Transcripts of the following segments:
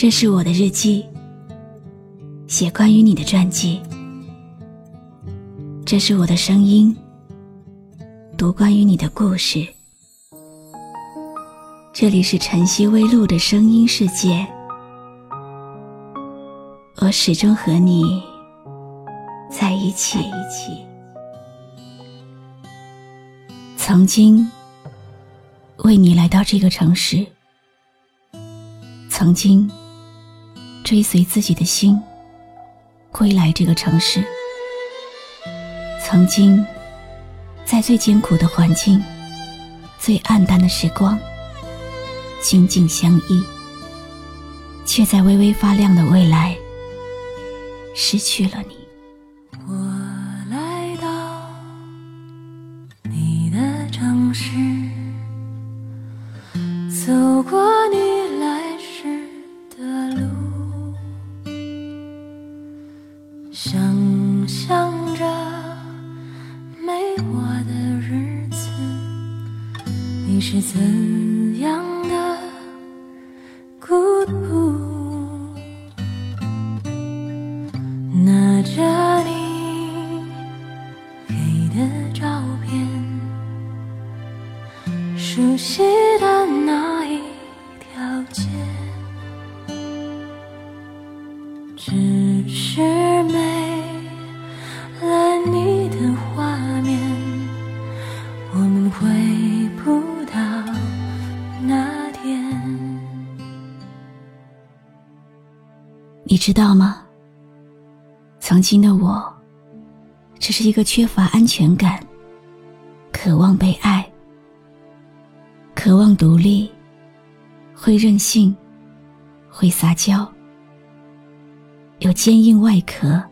这是我的日记，写关于你的传记。这是我的声音，读关于你的故事。这里是晨曦微露的声音世界，我始终和你在一起。曾经为你来到这个城市，曾经追随自己的心归来这个城市。曾经，在最艰苦的环境、最暗淡的时光，紧紧相依，却在微微发亮的未来，失去了你。我来到你的城市，走过只是没了你的画面，我们回不到那天？你知道吗？曾经的我，只是一个缺乏安全感、渴望被爱、渴望独立、会任性、会撒娇、有坚硬外壳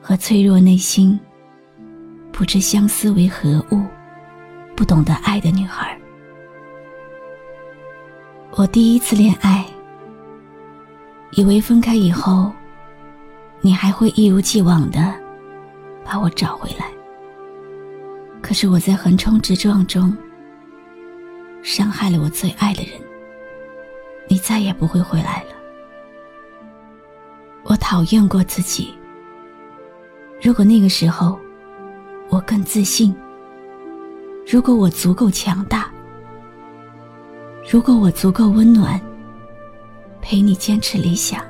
和脆弱内心、不知相思为何物、不懂得爱的女孩。我第一次恋爱。以为分开以后，你还会一如既往的把我找回来。可是我在横冲直撞中伤害了我最爱的人，你再也不会回来了。讨厌过自己。如果那个时候我更自信，如果我足够强大，如果我足够温暖。陪你坚持理想。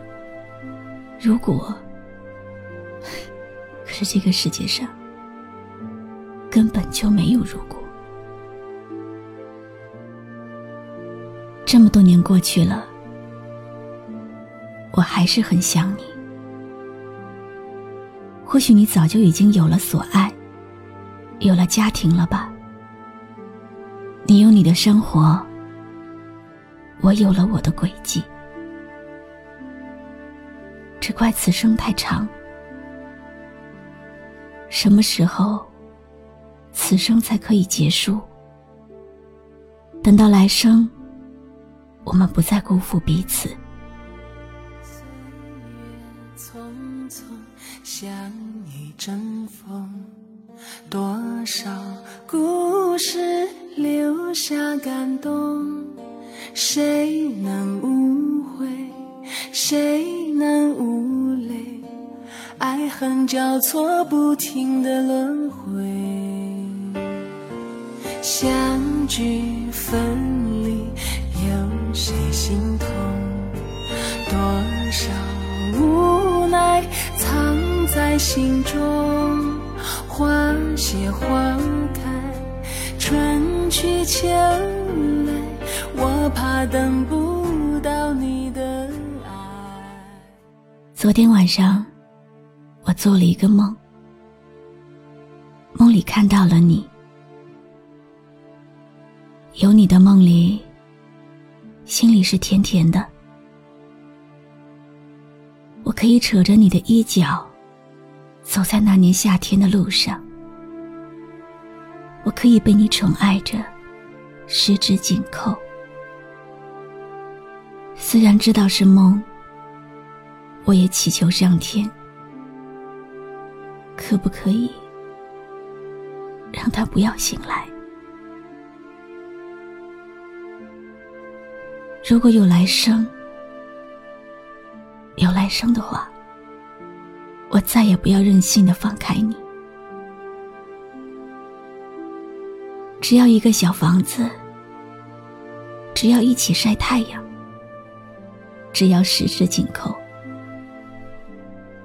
如果，可是这个世界上根本就没有如果。这么多年过去了，我还是很想你。或许你早就已经有了所爱，有了家庭了吧？你有你的生活，我有了我的轨迹。只怪此生太长，什么时候，此生才可以结束？等到来生，我们不再辜负彼此。像一阵风，多少故事留下感动，谁能无悔？谁能无泪？爱恨交错，不停的轮回。相聚分离，有谁心痛？多少无在心中。花谢花开，春去秋来，我怕等不到你的爱。昨天晚上，我做了一个梦，梦里看到了你。有你的梦里，心里是甜甜的。我可以扯着你的衣角，走在那年夏天的路上。我可以被你宠爱着，十指紧扣。虽然知道是梦。我也祈求上天，可不可以让他不要醒来？如果有来生，有来生的话，我再也不要任性的放开你。只要一个小房子，只要一起晒太阳，只要十指紧扣，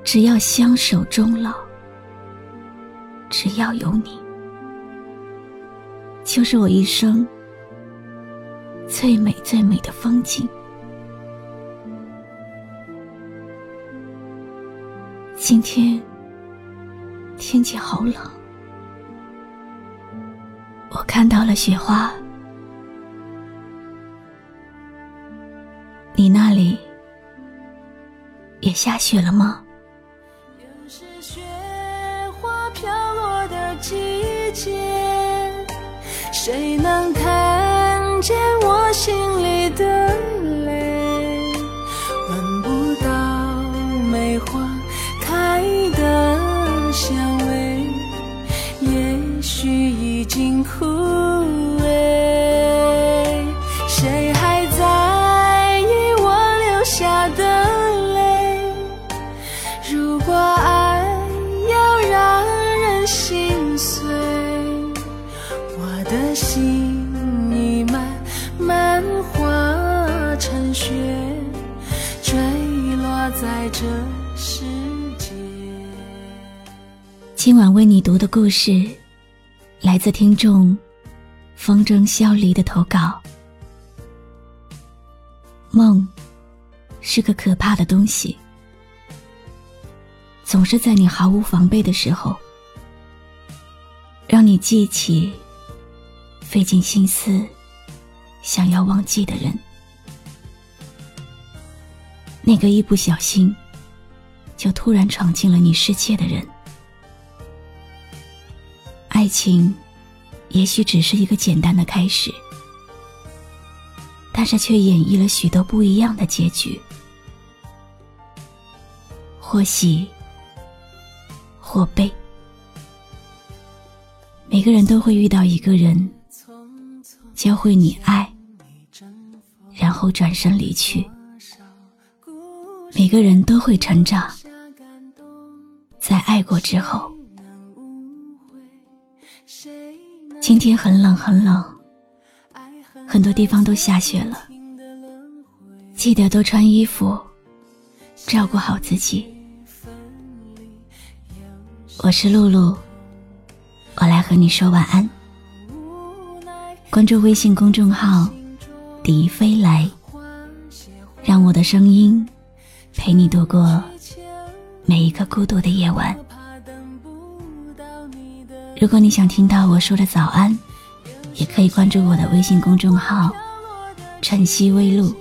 只要相守终老，只要有你，就是我一生最美最美的风景。今天天气好冷。我看到了雪花，你那里也下雪了吗？又是雪花飘落的季在这世界。今晚为你读的故事，来自听众风筝萧离的投稿。梦是个可怕的东西，总是在你毫无防备的时候，让你记起费尽心思想要忘记的人，那个一不小心就突然闯进了你世界的人。爱情，也许只是一个简单的开始，但是却演绎了许多不一样的结局，或喜，或悲。每个人都会遇到一个人，教会你爱，然后转身离去。每个人都会成长，在爱过之后。今天很冷很冷，很多地方都下雪了，记得多穿衣服，照顾好自己。我是露露，我来和你说晚安。关注微信公众号“笛飞来”，让我的声音陪你度过每一个孤独的夜晚。如果你想听到我说的早安，也可以关注我的微信公众号“晨曦微露”。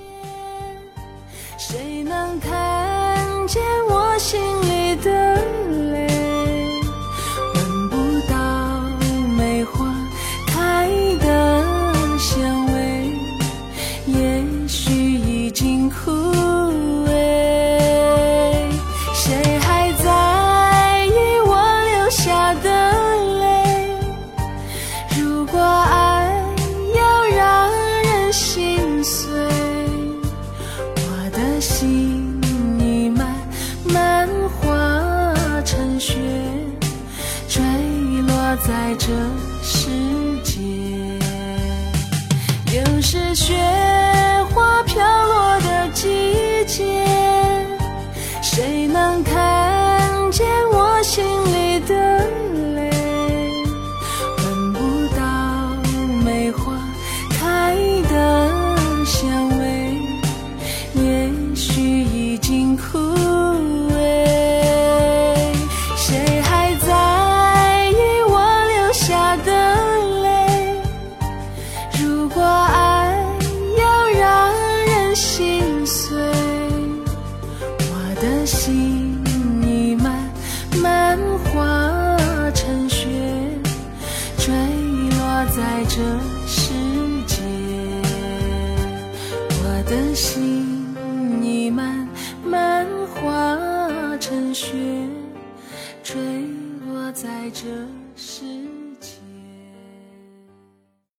着